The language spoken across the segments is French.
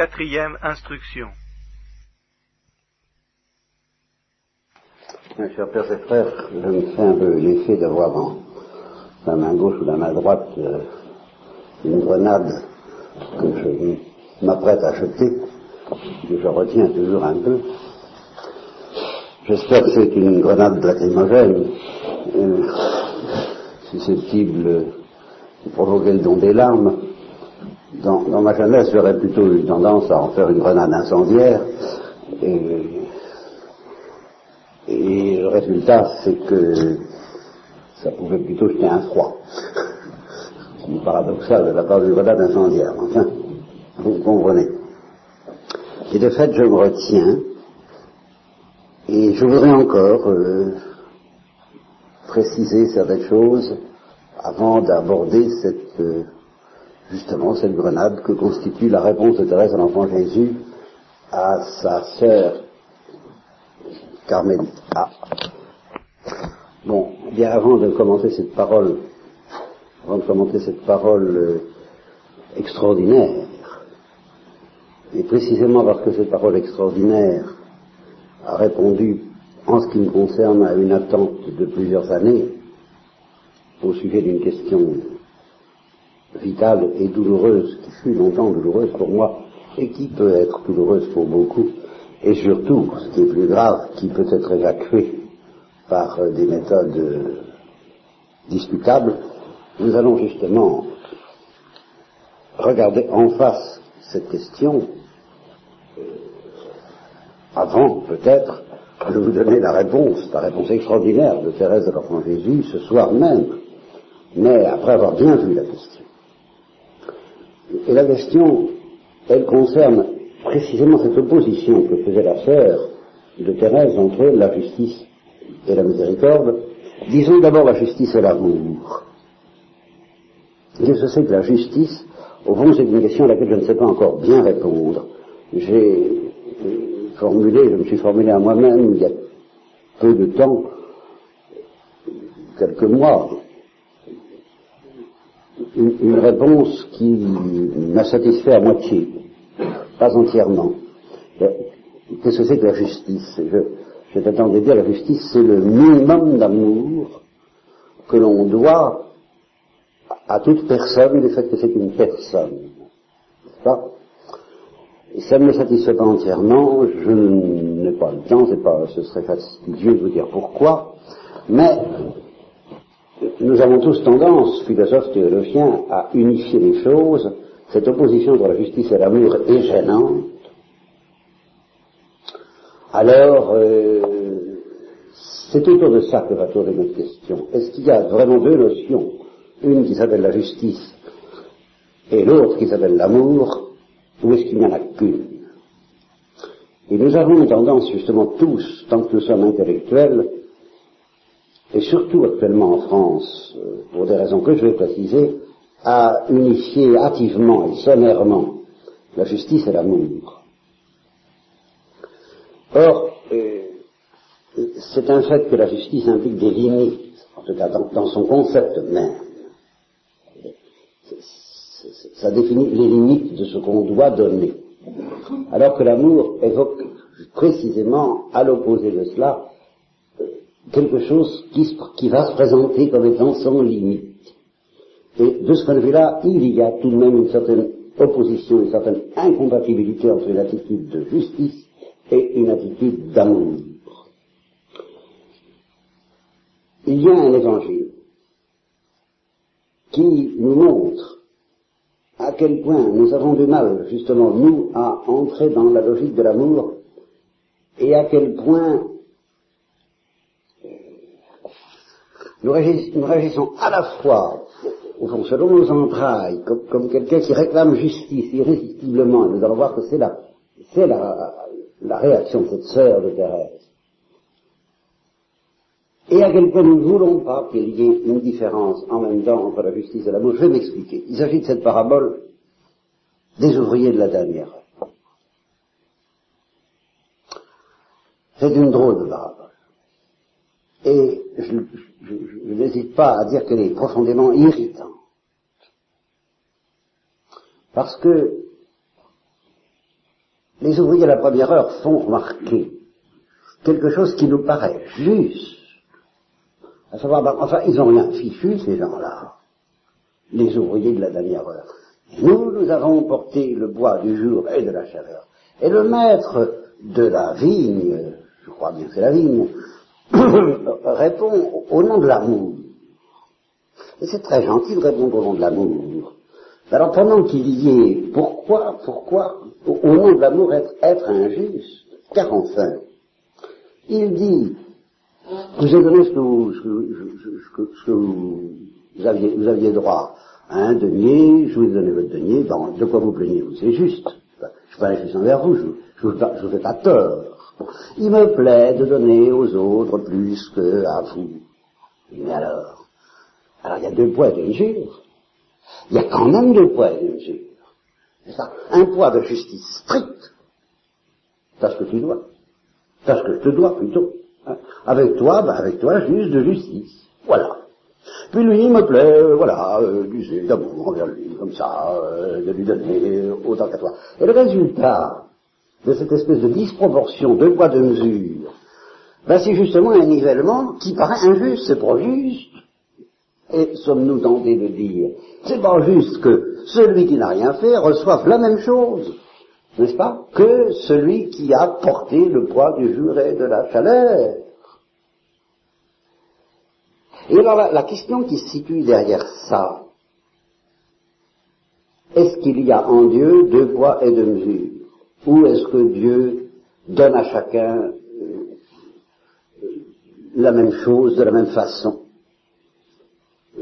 Quatrième instruction. Mes chers pères et frères, je me fais un peu l'effet d'avoir dans la main gauche ou la main droite euh, une grenade que je m'apprête à jeter, que je retiens toujours un peu. J'espère que c'est une grenade lacrymogène, euh, susceptible de provoquer le don des larmes. Dans, ma jeunesse, j'aurais plutôt eu tendance à en faire une grenade incendiaire. Et, et le résultat, c'est que ça pouvait plutôt jeter un froid. C'est paradoxal de la part d'une grenade incendiaire. Enfin, vous comprenez. Et de fait, je me retiens. Et je voudrais encore euh, préciser certaines choses avant d'aborder cette, euh, justement cette grenade que constitue la réponse de Thérèse à l'enfant Jésus à sa sœur Carmélite. Ah. Bon, bien avant de commenter cette parole, avant de commenter cette parole euh, extraordinaire, et précisément parce que cette parole extraordinaire a répondu, en ce qui me concerne, à une attente de plusieurs années, au sujet d'une question vitale et douloureuse, qui fut longtemps douloureuse pour moi, et qui peut être douloureuse pour beaucoup, et surtout, ce qui est plus grave, qui peut être évacué par euh, des méthodes euh, discutables, nous allons justement regarder en face cette question euh, avant peut-être de vous donner la réponse, la réponse extraordinaire de Thérèse de l'Enfant Jésus ce soir même, mais après avoir bien vu la question. Et la question, elle concerne précisément cette opposition que faisait la sœur de Thérèse entre la justice et la miséricorde. Disons d'abord la justice et l'amour. Qu'est-ce que que la justice? Au fond, c'est une question à laquelle je ne sais pas encore bien répondre. J'ai formulé, je me suis formulé à moi-même il y a peu de temps, quelques mois, une, réponse qui m'a satisfait à moitié, pas entièrement. Qu'est-ce que c'est que la justice? Je, je t'attendais dire la justice, c'est le minimum d'amour que l'on doit à toute personne du fait que c'est une personne. Et ça ne me satisfait pas entièrement, je n'ai pas le temps, pas, ce serait fastidieux de vous dire pourquoi, mais nous avons tous tendance, philosophes, théologiens, à unifier les choses. Cette opposition entre la justice et l'amour est gênante. Alors, euh, c'est autour de ça que va tourner notre question. Est-ce qu'il y a vraiment deux notions? Une qui s'appelle la justice et l'autre qui s'appelle l'amour, ou est-ce qu'il n'y en a qu'une? Et nous avons tendance, justement, tous, tant que nous sommes intellectuels, et surtout actuellement en France, pour des raisons que je vais préciser, à unifier hâtivement et sommairement la justice et l'amour. Or, euh, c'est un fait que la justice implique des limites, en tout cas dans, dans son concept même. Ça définit les limites de ce qu'on doit donner. Alors que l'amour évoque précisément, à l'opposé de cela, quelque chose qui, va se présenter comme étant sans limite. Et de ce point de vue-là, il y a tout de même une certaine opposition, une certaine incompatibilité entre une attitude de justice et une attitude d'amour. Il y a un évangile qui nous montre à quel point nous avons du mal, justement, nous, à entrer dans la logique de l'amour, et à quel point nous réagissons, à la fois, au fond, selon nos entrailles, comme, quelqu'un qui réclame justice irrésistiblement, et nous allons voir que c'est la, c'est la, la réaction de cette sœur de Thérèse. Et à quel point nous ne voulons pas qu'il y ait une différence en même temps entre la justice et l'amour. Je vais m'expliquer. Il s'agit de cette parabole des ouvriers de la dernière. C'est une drôle de parabole. Et je, je, n'hésite pas à dire qu'elle est profondément irritante. Parce que les ouvriers de la première heure font remarquer quelque chose qui nous paraît juste. À savoir, ben, enfin, ils n'ont rien fichu, ces gens-là, les ouvriers de la dernière heure. nous, nous avons porté le bois du jour et de la chaleur. Et le maître de la vigne, je crois bien que c'est la vigne, répond au nom de l'amour. Et c'est très gentil de répondre au nom de l'amour. Alors pendant qu'il y est, pourquoi, pourquoi, au, nom de l'amour, être, injuste? Car enfin, il dit, vous avez donné ce que vous, aviez, vous droit à un denier, je vous ai donné votre denier, de quoi vous plaignez-vous? C'est juste. Je ne suis pas injuste envers vous, je ne vous, fais pas tort. Il me plaît de donner aux autres plus qu'à vous. Mais alors Alors il y a deux poids et deux mesures. Il y a quand même deux poids et deux mesures. Ça Un poids de justice stricte. C'est ce que tu dois. C'est ce que je te dois plutôt. Avec toi, ben avec toi, juste de justice. Voilà. Puis lui, il me plaît, euh, voilà, euh, d'amour envers lui, comme ça, euh, de lui donner autant qu'à toi. Et le résultat de cette espèce de disproportion de poids de mesure, ben c'est justement un nivellement qui paraît injuste, c'est pas juste. Et sommes-nous tentés de dire, c'est pas juste que celui qui n'a rien fait reçoive la même chose n'est-ce pas, que celui qui a porté le poids du jour et de la chaleur. Et alors la, question qui se situe derrière ça, est-ce qu'il y a en Dieu deux poids et deux mesures? Ou est-ce que Dieu donne à chacun euh, la même chose de la même façon?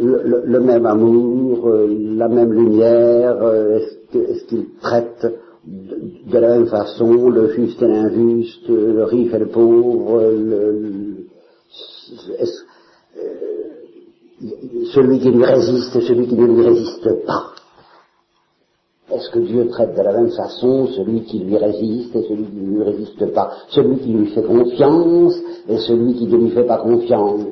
Le, même amour, euh, la même lumière, euh, est-ce qu'il traite de, la même façon, le juste et l'injuste, le riche et le pauvre, celui qui lui résiste et celui qui ne lui résiste pas? Est-ce que Dieu traite de la même façon celui qui lui résiste et celui qui ne lui résiste pas? Celui qui lui fait confiance et celui qui ne lui fait pas confiance.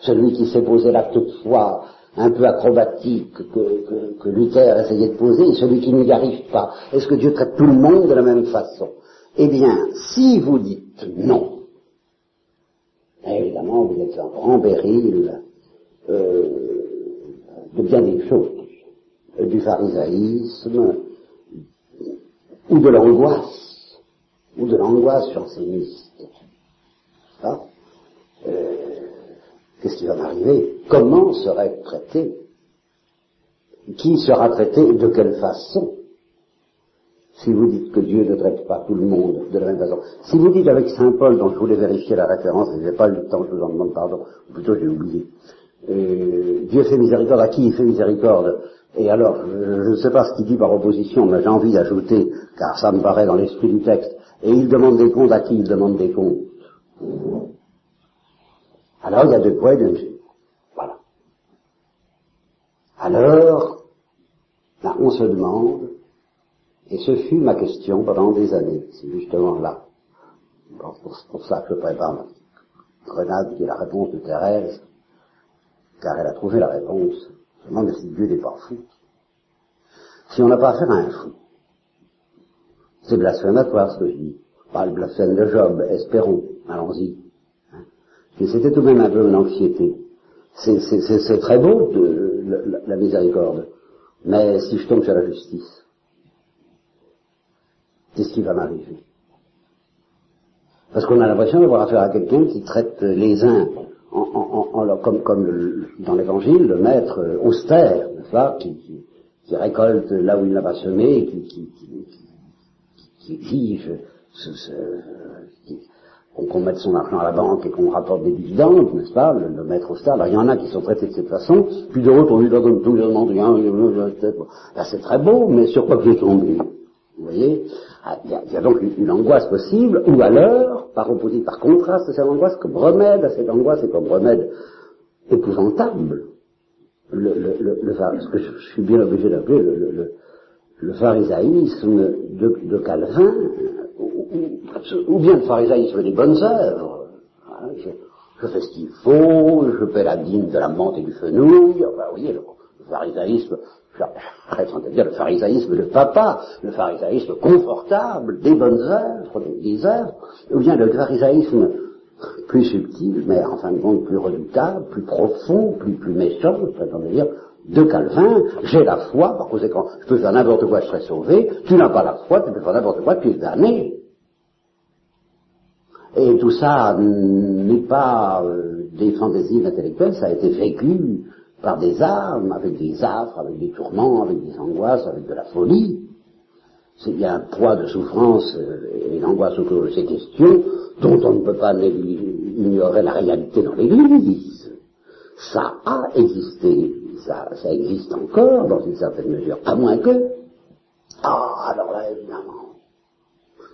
Celui qui s'est posé l'acte de foi un peu acrobatique que, Luther essayait de poser, et celui qui n'y arrive pas. Est-ce que Dieu traite tout le monde de la même façon? Eh bien, si vous dites non, évidemment, vous êtes en grand péril euh, de bien des choses, du pharisaïsme, ou de l'angoisse, ou de l'angoisse janséniste. Ah euh, Qu'est-ce qui va m'arriver? Comment serait traité? Qui sera traité de quelle façon? Si vous dites que Dieu ne traite pas tout le monde de la même façon. Si vous dites avec Saint Paul, dont je voulais vérifier la référence, et je n'ai pas eu le temps, je vous en demande pardon, ou plutôt j'ai oublié. Dieu fait miséricorde à qui il fait miséricorde? Et alors, je ne sais pas ce qu'il dit par opposition, mais j'ai envie d'ajouter, car ça me paraît dans l'esprit du texte, et il demande des comptes à qui il demande des comptes alors il y a deux poids et. Voilà. Alors, là, on se demande, et ce fut ma question pendant des années, c'est justement là. C'est pour ça que je prépare ma grenade qui est la réponse de Thérèse, car elle a trouvé la réponse. Demande si Dieu n'est pas fou. Si on n'a pas affaire à un fou, c'est blasphématoire ce que je dis. Pas le blasphème de Job, espérons, allons-y. Et c'était tout de même un peu une anxiété. C'est très beau de, la, miséricorde, mais si je tombe sur la justice, qu'est-ce qui va m'arriver? Parce qu'on a l'impression d'avoir affaire à quelqu'un qui traite les uns comme, dans l'évangile, le maître austère, n'est-ce pas, qui, récolte là où il n'a pas semé, qui, qui, qui, qui, qu'on mette son argent à la banque et qu'on rapporte des dividendes, n'est-ce pas, le, maître au stade. il y en a qui sont traités de cette façon, puis d'autres, on lui donne tout, le monde là c'est très beau, mais sur quoi que j'ai tombé Vous voyez ah, il y, a, donc une, angoisse possible, ou alors, par opposé, par contraste à cette angoisse, comme remède à cette angoisse et comme remède épouvantable, le, le, le, ce que je, suis bien obligé d'appeler le, pharisaïsme de, Calvin, ou bien le pharisaïsme des bonnes œuvres. Je, fais ce qu'il faut, je paie la dîme de la menthe et du fenouil, enfin, vous voyez, le, pharisaïsme, j'arrête de dire le pharisaïsme de papa, le pharisaïsme confortable, des bonnes œuvres, des œuvres, ou bien le pharisaïsme plus subtil, mais en fin de compte plus redoutable, plus profond, plus, plus méchant, prétends dire, de Calvin, j'ai la foi, par conséquent, je peux faire n'importe quoi, je serai sauvé, tu n'as pas la foi, tu peux faire n'importe quoi, tu es damné. Et tout ça n'est pas euh, des fantaisies intellectuelles, ça a été vécu par des âmes, avec des affres, avec des tourments, avec des angoisses, avec de la folie. Il y a un poids de souffrance euh, et d'angoisse autour de ces questions dont on ne peut pas ignorer la réalité dans l'Église. Ça a existé, ça, existe encore dans une certaine mesure, pas moins que. Ah, alors là, évidemment,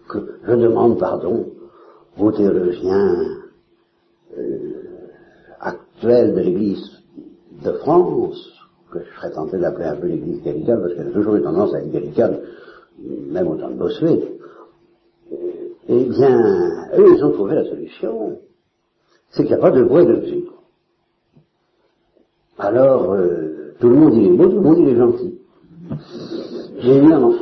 que je demande pardon aux théologiens euh, actuels de l'Église de France, que je serais tenté d'appeler un peu l'Église gallicane, parce qu'elle a toujours eu tendance à être gallicane, même au temps de Bossuet, eh bien, eux, ils ont trouvé la solution. C'est qu'il n'y a pas de bruit de mesure. Alors, euh, tout le monde il est beau, tout le monde il est gentil. Évidemment.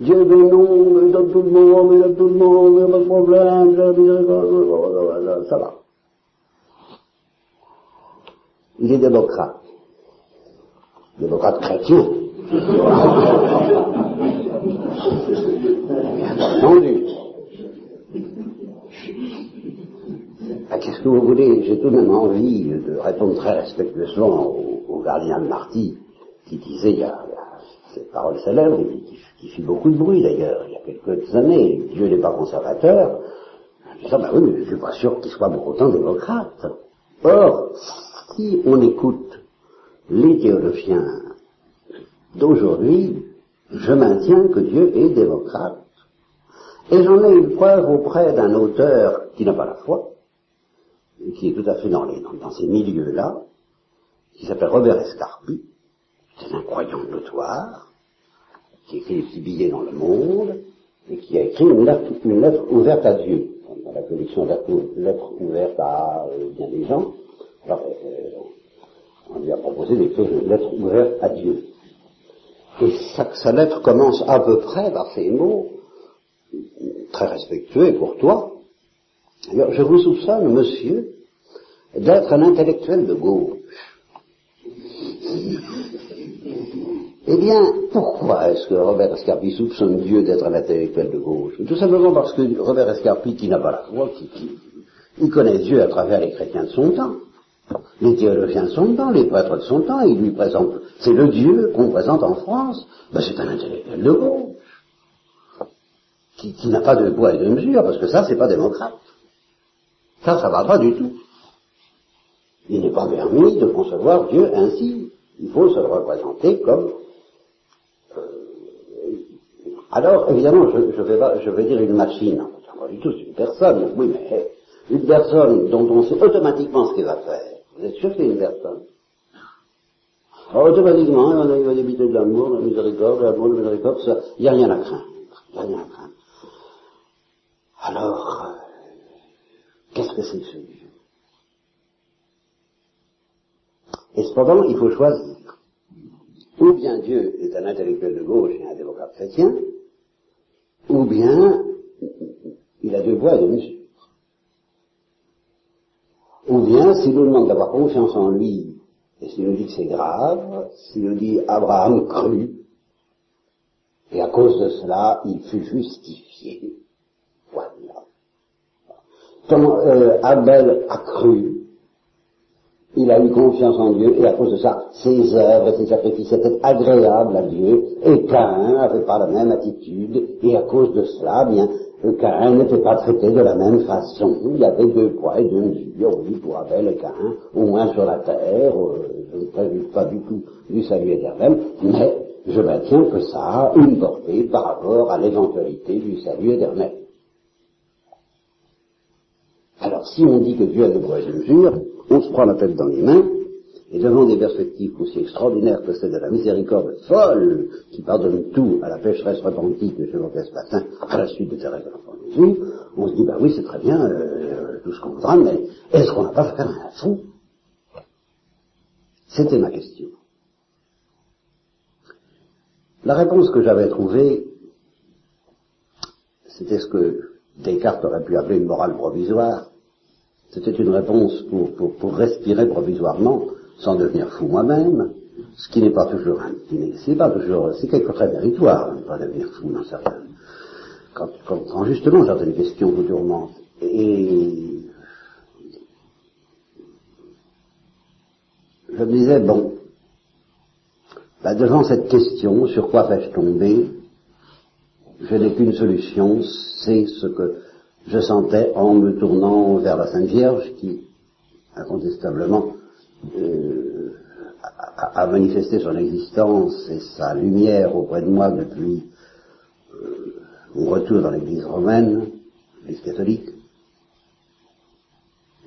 Dieu dit non, il donne tout le monde, il donne tout le monde, il n'y a pas de problème, ça va. Il est démocrate. Démocrate chrétien. Ah, Qu'est-ce que vous voulez? J'ai tout de même envie de répondre très respectueusement au, gardien de Marty qui disait il y a, cette parole célèbre, qui, qui fit beaucoup de bruit d'ailleurs, il y a quelques années, Dieu n'est pas conservateur, en disant, bah oui, mais je ne suis pas sûr qu'il soit pour autant démocrate. Or, si on écoute les théologiens d'aujourd'hui, je maintiens que Dieu est démocrate. Et j'en ai une preuve auprès d'un auteur qui n'a pas la foi, et qui est tout à fait dans, ces milieux-là, qui s'appelle Robert Escarpi, c'est un croyant notoire, qui écrit des petits billets dans le monde, et qui a écrit une lettre, ouverte à Dieu, dans la collection lettres ouvertes à euh, bien des gens. On lui a proposé d'écrire une lettre à Dieu. Et sa, lettre commence à peu près par ces mots, très respectueux et toi. Alors, je vous soupçonne, monsieur, d'être un intellectuel de gauche. Eh bien, pourquoi est-ce que Robert Escarpi soupçonne Dieu d'être un intellectuel de gauche? Tout simplement parce que Robert Escarpi, qui n'a pas la foi, qui, il connaît Dieu à travers les chrétiens de son temps. Les théologiens de son temps, les prêtres de son temps, il lui présente, c'est le Dieu qu'on présente en France, ben c'est un intellectuel de gauche, qui, n'a pas de poids et de mesure, parce que ça, c'est pas démocrate. Ça, ça va pas du tout. Il n'est pas permis de concevoir Dieu ainsi. Il faut se le représenter comme... Euh, alors, évidemment, je, vais je vais dire une machine, pas du tout, c'est une personne, oui, mais une personne dont on sait automatiquement ce qu'il va faire. Vous êtes sûr une personne? Alors, automatiquement, il va débiter de l'amour, de la miséricorde, de l'amour, de la miséricorde, il n'y a rien à craindre. Il n'y a rien à craindre. Alors, euh, qu'est-ce que c'est que ce Dieu Et cependant, il faut choisir. Ou bien Dieu est un intellectuel de gauche et un démocrate chrétien, ou bien il a deux voix et deux mesures. Ou bien, s'il nous demande d'avoir confiance en lui, et s'il nous dit que c'est grave, s'il nous dit Abraham crut, et à cause de cela, il fut justifié. Voilà. Quand euh, Abel a cru, il a eu confiance en Dieu, et à cause de ça, ses œuvres et ses sacrifices étaient agréables à Dieu, et Cain avait pas la même attitude, et à cause de cela, bien, Cain n'était pas traité de la même façon. Il y avait deux poids et deux mesures, oui, pour Abel et Cain, au moins sur la terre, euh, je ne préjuge pas du tout du salut éternel, mais je maintiens que ça a une portée par rapport à l'éventualité du salut éternel. Alors, si on dit que Dieu a de de mesures, on se prend la tête dans les mains, et devant des perspectives aussi extraordinaires que celle de la miséricorde folle qui pardonne tout à la pécheresse repentie que j'évoquais ce matin à la suite de Thérèse de l'Enfant on se dit, bah oui, c'est très bien, euh, tout ce qu'on voudra, mais est-ce qu'on n'a pas fait un fou? C'était ma question. La réponse que j'avais trouvée, c'était ce que Descartes aurait pu appeler une morale provisoire. C'était une réponse pour, pour, respirer provisoirement, sans devenir fou moi-même, ce qui n'est pas toujours, c'est pas toujours, c'est quelque très méritoire, ne pas devenir fou dans certains. Quand, quand, justement certaines questions vous tourmentent. Et je me disais, bon, bah, devant cette question, sur quoi fais-je tomber Je n'ai qu'une solution, c'est ce que je sentais en me tournant vers la Sainte Vierge qui, incontestablement, euh, a, manifesté son existence et sa lumière auprès de moi depuis euh, mon retour dans l'Église romaine, l'Église catholique.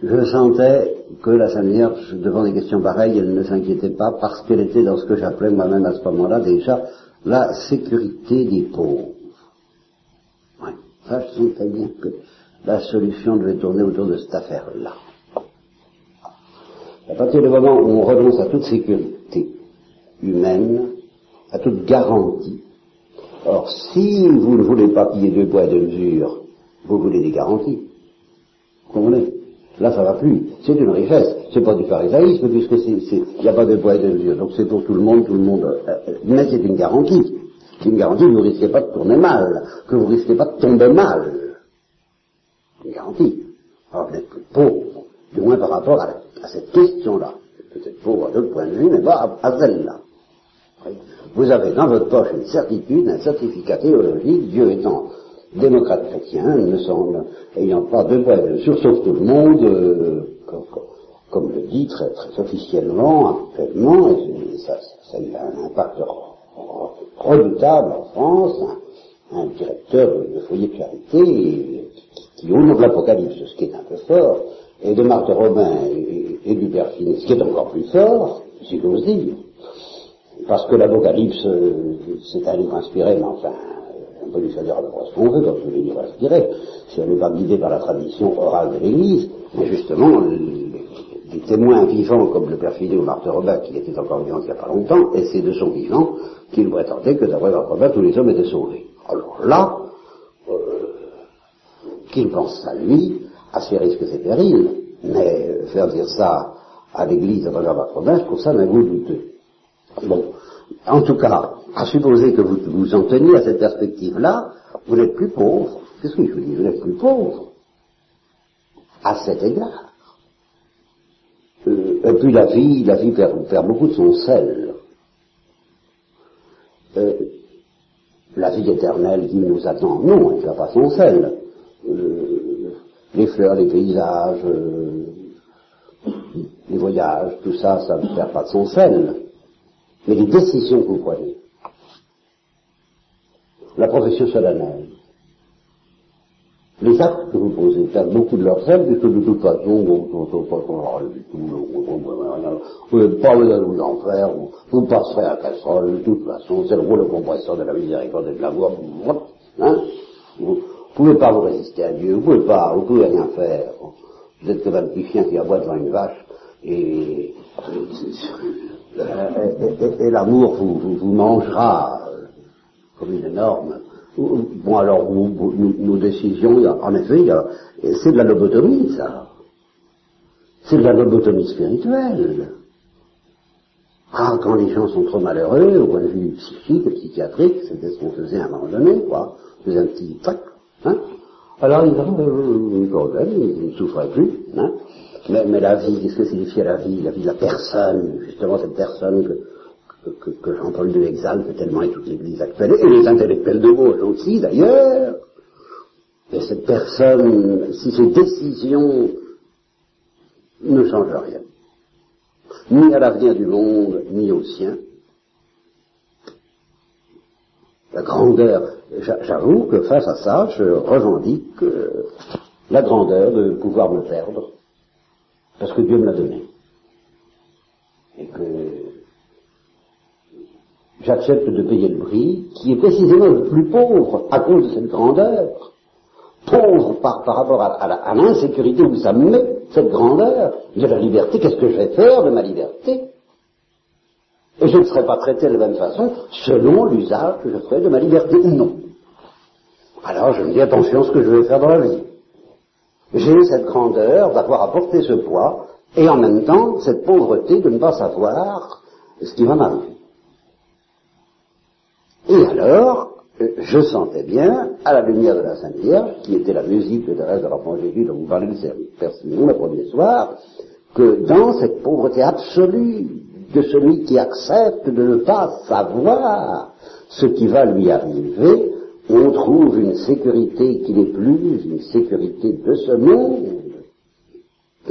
Je sentais que la Sainte Vierge, devant des questions pareilles, elle ne s'inquiétait pas parce qu'elle était dans ce que j'appelais moi-même à ce moment-là déjà la sécurité des pauvres. Sentais bien que la solution devait tourner autour de cette affaire-là. À partir du moment où on renonce à toute sécurité humaine, à toute garantie, or si vous ne voulez pas piller deux poids et deux mesures, vous voulez des garanties. Vous comprenez? Là, ça va plus. C'est une richesse. C'est pas du pharisaïsme, puisque il n'y a pas de poids et de mesure. Donc c'est pour tout le monde, tout le monde. Euh, euh, mais c'est une garantie. C'est une garantie que vous ne risquez pas de tourner mal, que vous ne risquez pas de tomber mal. Une garantie. Alors vous n'êtes plus pauvre, du moins par rapport à, cette question-là. Peut-être pauvre à d'autres points de vue, mais pas à, celle-là. Vous avez dans votre poche une certitude, un certificat théologique, Dieu étant démocrate chrétien, il me semble, ayant pas de poids sauf tout le monde, euh, comme, le dit très, très officiellement, actuellement, et ça, ça, a un impact redoutable en France, un, directeur de, foyer de charité qui, de l'Apocalypse, ce qui est un peu fort, et de Marthe Robin et, du Père Finet, ce qui est encore plus fort, si j'ose dire, parce que l'Apocalypse, c'est un livre inspiré, mais enfin, on peut lui faire dire à peu près ce qu'on veut, comme je l'ai dit inspiré, si on n'est pas guidé par la tradition orale de l'Église, mais justement, des témoins vivants comme le père ou Marthe Robin, qui était encore vivant il n'y a pas longtemps, et c'est de son vivant qu'il prétendait que d'après Marthe Robin, tous les hommes étaient sauvés. Alors là, euh, qu'il pense à lui, à ses risques et périls, mais faire dire ça à l'Église à travers Marthe Robin, je trouve ça d'un goût douteux. Bon, en tout cas, à supposer que vous vous en teniez à cette perspective-là, vous n'êtes plus pauvre. Qu'est-ce que je vous dis Vous n'êtes plus pauvre. À cet égard. Euh, et puis la vie, la vie perd, beaucoup de son sel. Euh, la vie éternelle qui nous attend, non, elle perd pas son sel. Euh, les fleurs, les paysages, les voyages, tout ça, ça ne perd pas de son sel. Mais les décisions que vous prenez, la profession solennelle, les actes que vous posez perdent beaucoup de leur sel, puisque de toute façon, vous n'êtes pas vous en faire, vous, passerez à casserole, de toute façon, c'est le rôle de compresseur de la miséricorde et de l'amour. Hein vous ne pouvez pas vous résister à Dieu, vous pouvez pas, vous pouvez rien faire. Vous êtes comme un petit chien qui aboie devant une vache, et et, l'amour vous, mangera euh, comme une énorme. Bon, alors, nos, décisions, en effet, c'est de la lobotomie, ça. C'est de la lobotomie spirituelle. Ah, quand les gens sont trop malheureux, au point de vue psychique psychiatrique, c'était ce qu'on faisait à un moment donné, quoi. On faisait un petit tac, hein. Alors, ils ne souffraient plus, hein. Mais, la vie, qu'est-ce que signifie la vie? La vie de la personne, justement cette personne que, que, que Jean-Paul II exalte tellement et toute l'Église actuelle, et les intellectuels de gauche aussi d'ailleurs. Et cette personne, si ses décisions ne changent rien, ni à l'avenir du monde, ni au sien, la grandeur, j'avoue que face à ça, je revendique euh, la grandeur de pouvoir me perdre parce que Dieu me l'a donné. Et que j'accepte de payer le prix, qui est précisément le plus pauvre à cause de cette grandeur. Pauvre par, rapport à, l'insécurité où ça me met, cette grandeur de la liberté. Qu'est-ce que je vais faire de ma liberté? Et je ne serai pas traité de la même façon selon l'usage que je ferai de ma liberté. Non. Alors je me dis attention à ce que je vais faire dans la vie. J'ai cette grandeur d'avoir porter ce poids et en même temps cette pauvreté de ne pas savoir ce qui va m'arriver. Et alors, euh, je sentais bien, à la lumière de la Sainte Vierge, qui était la musique de Thérèse de l'Enfant Jésus dont vous parlez de Persignon le premier soir, que dans cette pauvreté absolue de celui qui accepte de ne pas savoir ce qui va lui arriver, on trouve une sécurité qui n'est plus une sécurité de ce monde,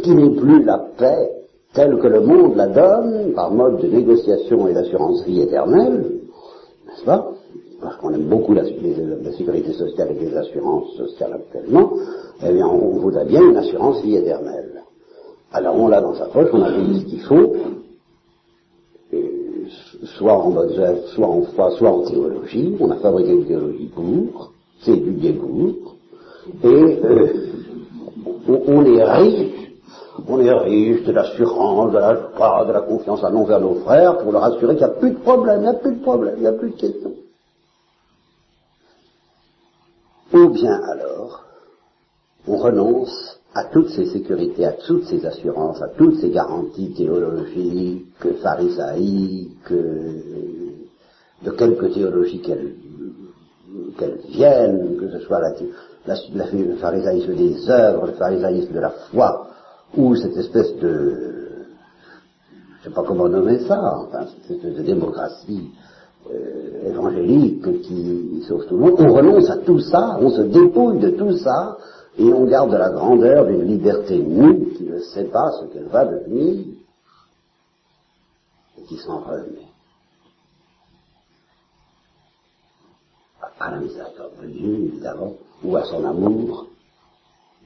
qui n'est plus la paix telle que le monde la donne par mode de négociation et d'assurance vie éternelle, n'est-ce Parce qu'on aime beaucoup la, sécurité sociale et les assurances sociales actuellement, eh bien on voudrait bien une assurance vie éternelle. Alors on l'a dans sa poche, on a tout ce qu'il faut, soit en bonne œuvre, soit en foi, soit en théologie. On a fabriqué une théologie pour, c'est étudié pour, et euh, on, est riche, on est riche de l'assurance, de la joie, de la confiance à l'envers nos frères pour leur assurer qu'il n'y a plus de problème, il n'y a plus de problème, il n'y a plus de questions. Ou bien alors, on renonce à toutes ces sécurités, à toutes ces assurances, à toutes ces garanties théologiques, pharisaïques, de quelque théologie qu'elles viennent, que ce soit la, le pharisaïsme des œuvres, le pharisaïsme de la foi, ou cette espèce de, je sais pas comment nommer ça, enfin, cette espèce de démocratie euh, évangélique qui sauve tout le monde, on renonce à tout ça, on se dépouille de tout ça, et on garde la grandeur d'une liberté nue qui ne sait pas ce qu'elle va devenir et qui s'en remet. À la miséricorde de Dieu, évidemment, ou à son amour,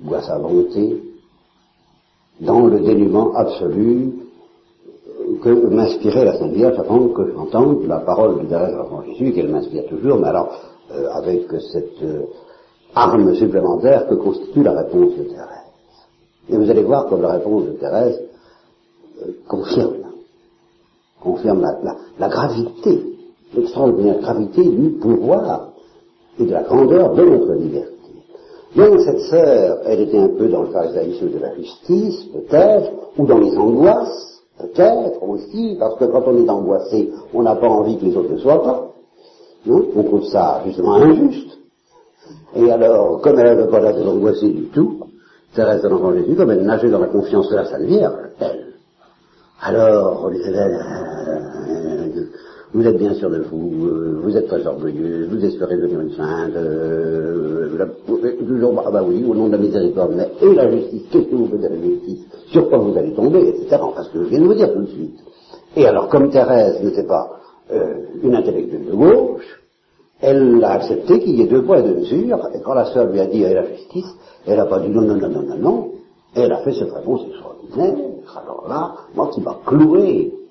ou à sa volonté, dans le dénuement absolu que m'inspirait la Sainte Vierge avant que j'entende la parole de Thérèse de Jésus, qu'elle m'inspire toujours, mais alors euh, avec cette euh, arme supplémentaire que constitue la réponse de Thérèse. Et vous allez voir comme la réponse de Thérèse euh, confirme, confirme la, la gravité, l'extraordinaire gravité du pouvoir et de la grandeur de notre liberté. Donc cette sœur, elle était un peu dans le pharisaïsme de la justice, peut-être, ou dans les angoisses, peut-être aussi, parce que quand on est angoissé, on n'a pas envie que les autres ne soient pas. Non on trouve ça justement injuste. Et alors, comme elle n'avait pas l'air angoissée du tout, Thérèse de l'Enfant Jésus, comme elle nageait dans la confiance de la Sainte elle. Alors, on disait, vous êtes bien sûr de vous, euh, vous êtes très orgueilleux, vous espérez devenir une sainte, euh, toujours, ah bah oui, au nom de la miséricorde, mais et la justice, qu'est-ce que vous faites de la justice? Sur quoi vous allez tomber, etc. Parce que je viens de vous dire tout de suite. Et alors, comme Thérèse n'était pas une intellectuelle de gauche, elle a accepté qu'il y ait deux poids et deux mesures, et quand la sœur lui a dit la justice, elle n'a pas dit non, non, non, non, non, non, et elle a fait cette réponse extraordinaire, alors là, moi qui m'a cloué, euh,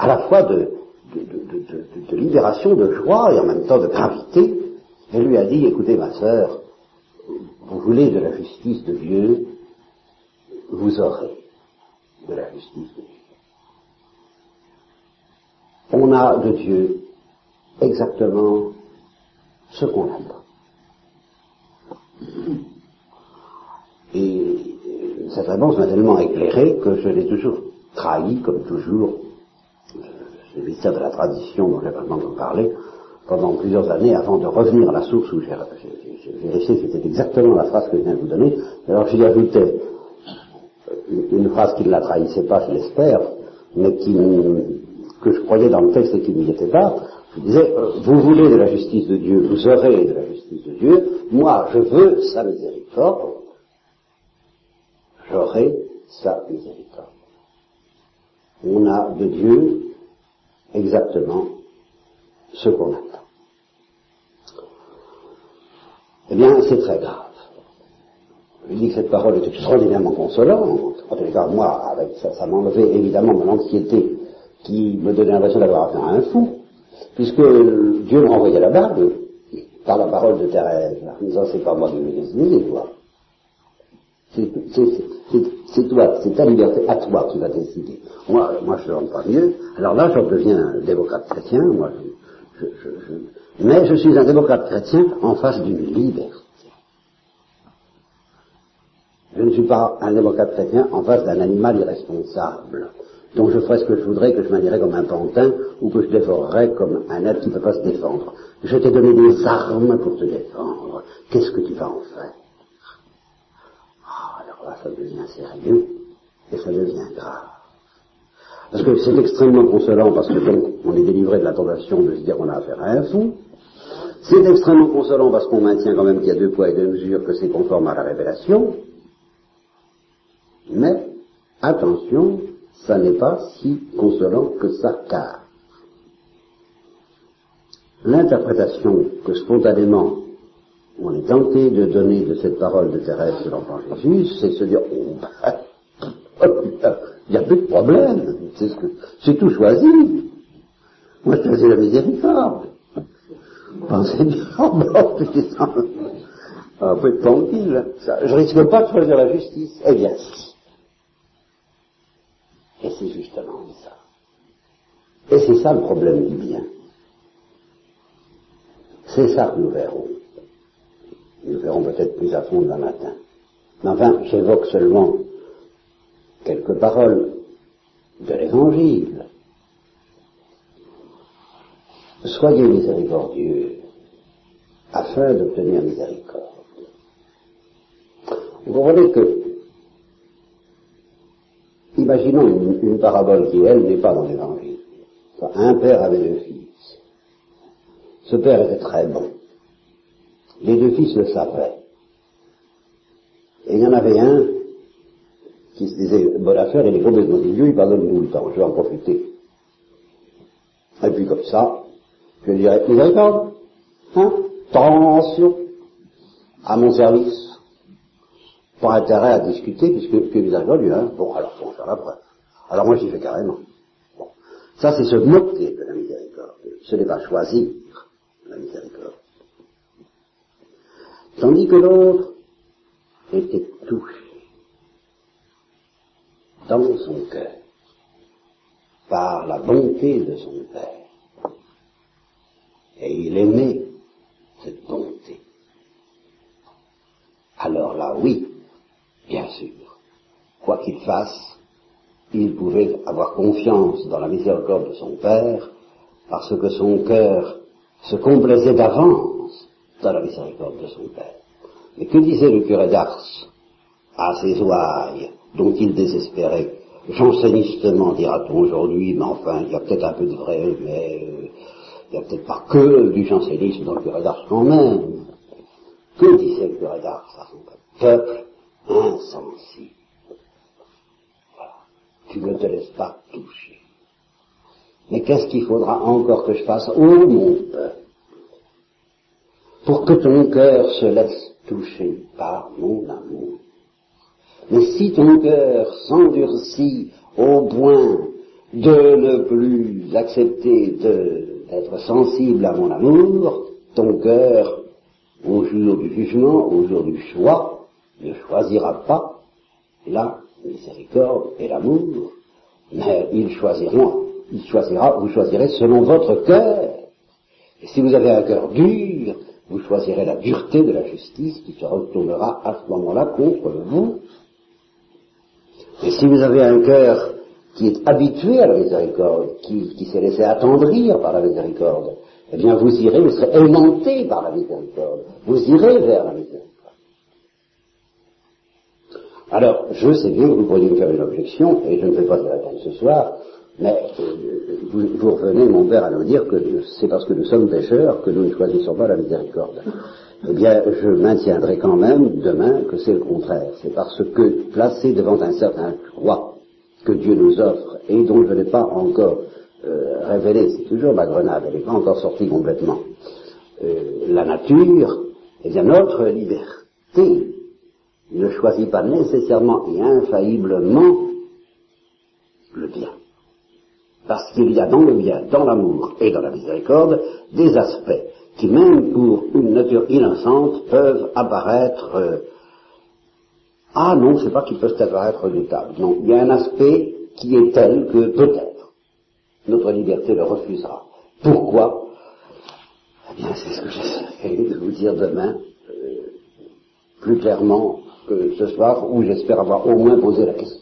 à la fois de, libération, de joie, et en même temps de gravité, elle lui a dit, écoutez ma sœur, vous voulez de la justice de Dieu, vous aurez de la justice de Dieu. On a de Dieu exactement ce qu'on attend. Et cette réponse m'a tellement éclairé que je l'ai toujours trahi, comme toujours, le mystère de la tradition dont j'ai vraiment parlé, pendant plusieurs années avant de revenir à la source où j'ai vérifié que c'était exactement la phrase que je viens de vous donner. Alors j'y ajoutais une phrase qui ne la trahissait pas, je l'espère, mais que je croyais dans le texte et qui n'y était pas, je disais, euh, vous voulez de la justice de Dieu, vous aurez de la justice de Dieu, moi je veux sa miséricorde, j'aurai sa miséricorde. On a de Dieu exactement ce qu'on attend. Eh bien, c'est très grave. Je dis que cette parole est extraordinairement consolante. En tout cas, moi, avec ça, ça m'enlevait évidemment mon anxiété qui me donnait l'impression d'avoir affaire à un fou puisque Dieu m'a envoyé la Bible par la parole de Thérèse, en disant c'est pas moi qui vais décider, toi. C'est toi, c'est ta liberté à toi qui va décider. Moi, moi je ne rends pas mieux. Alors là, je deviens démocrate chrétien. Moi, je, mais je suis un démocrate chrétien en face d'une liberté. Je ne suis pas un démocrate chrétien en face d'un animal irresponsable, dont je ferais ce que je voudrais, que je manierais comme un pantin, ou que je dévorerais comme un être qui ne peut pas se défendre. Je t'ai donné des armes pour te défendre. Qu'est-ce que tu vas en faire? Ça devient sérieux, et ça devient grave. Parce que c'est extrêmement consolant, parce que donc, on est délivré de la tentation de se dire qu'on a affaire à un fou. C'est extrêmement consolant parce qu'on maintient quand même qu'il y a deux poids et deux mesures, que c'est conforme à la révélation. Mais, attention, ça n'est pas si consolant que ça, car l'interprétation que spontanément on est tenté de donner de cette parole de Thérèse l'enfant Jésus, c'est se dire, oh, ben, il n'y a plus de problème, c'est tout choisi. Moi, je choisis la miséricorde. Pensez bien, oh, putain, un peu tranquille. Je risque pas de choisir la justice. Eh bien, si. Et c'est justement ça. Et c'est ça le problème du bien. C'est ça que nous verrons. Nous verrons peut-être plus à fond demain matin. Mais enfin, j'évoque seulement quelques paroles de l'Évangile. Soyez miséricordieux afin d'obtenir miséricorde. Vous comprenez que Imaginons une, parabole qui, elle, n'est pas dans l'évangile. Un père avait deux fils. Ce père était très bon. Les deux fils le savaient. Et il y en avait un qui se disait, bonne affaire, il est complètement idiot, il pardonne tout le temps, je vais en profiter. Et puis comme ça, je dirais, miséricorde, hein, attention, à mon service pas intérêt à discuter puisque que miséricorde, hein. Bon, alors faut faire la preuve. Alors moi j'y fais carrément. Bon. Ça c'est se moquer de la miséricorde. Ce n'est pas choisir la miséricorde. Tandis que l'autre était touché dans son cœur par la bonté de son Père. Et il aimait cette bonté. Alors là, oui, Bien sûr. Quoi qu'il fasse, il pouvait avoir confiance dans la miséricorde de son Père, parce que son cœur se complaisait d'avance dans la miséricorde de son Père. Mais que disait le curé d'Ars à ses ouailles, dont il désespérait? Jansénistement, dira-t-on aujourd'hui, mais enfin, il y a peut-être un peu de vrai, mais euh, il n'y a peut-être pas que du jansénisme dans le curé d'Ars quand même. Que disait le curé d'Ars à son peuple insensible. Voilà. Tu ne te laisses pas toucher. Mais qu'est-ce qu'il faudra encore que je fasse? Oh mon peuple Pour que ton cœur se laisse toucher par mon amour. Mais si ton cœur s'endurcit au point de ne plus accepter d'être sensible à mon amour, ton cœur, au jour du jugement, au jour du choix, ne choisira pas la miséricorde et l'amour, mais il choisira, il choisira, vous choisirez selon votre cœur. Et si vous avez un cœur dur, vous choisirez la dureté de la justice qui se retournera à ce moment-là contre vous. Et si vous avez un cœur qui est habitué à la miséricorde, qui, s'est laissé attendrir par la miséricorde, eh bien vous irez, vous serez aimanté par la miséricorde, vous irez vers la miséricorde. Alors, je sais bien que vous pourriez me faire une objection, et je ne vais pas la répondre ce soir, mais euh, vous, revenez, mon père, à nous dire que c'est parce que nous sommes pécheurs que nous ne choisissons pas la miséricorde. Eh bien, je maintiendrai quand même demain que c'est le contraire. C'est parce que, placé devant un certain choix que Dieu nous offre, et dont je n'ai pas encore euh, révélé, c'est toujours ma grenade, elle n'est pas encore sortie complètement, euh, la nature, eh bien, notre liberté ne choisit pas nécessairement et infailliblement le bien. Parce qu'il y a dans le bien, dans l'amour et dans la miséricorde, des aspects qui, même pour une nature innocente, peuvent apparaître euh, Ah non, c'est pas qu'ils peuvent être redoutables. Non, il y a un aspect qui est tel que peut-être notre liberté le refusera. Pourquoi? Eh bien, c'est ce que j'essaie de vous dire demain, euh, plus clairement que ce soir, où j'espère avoir au moins posé la question.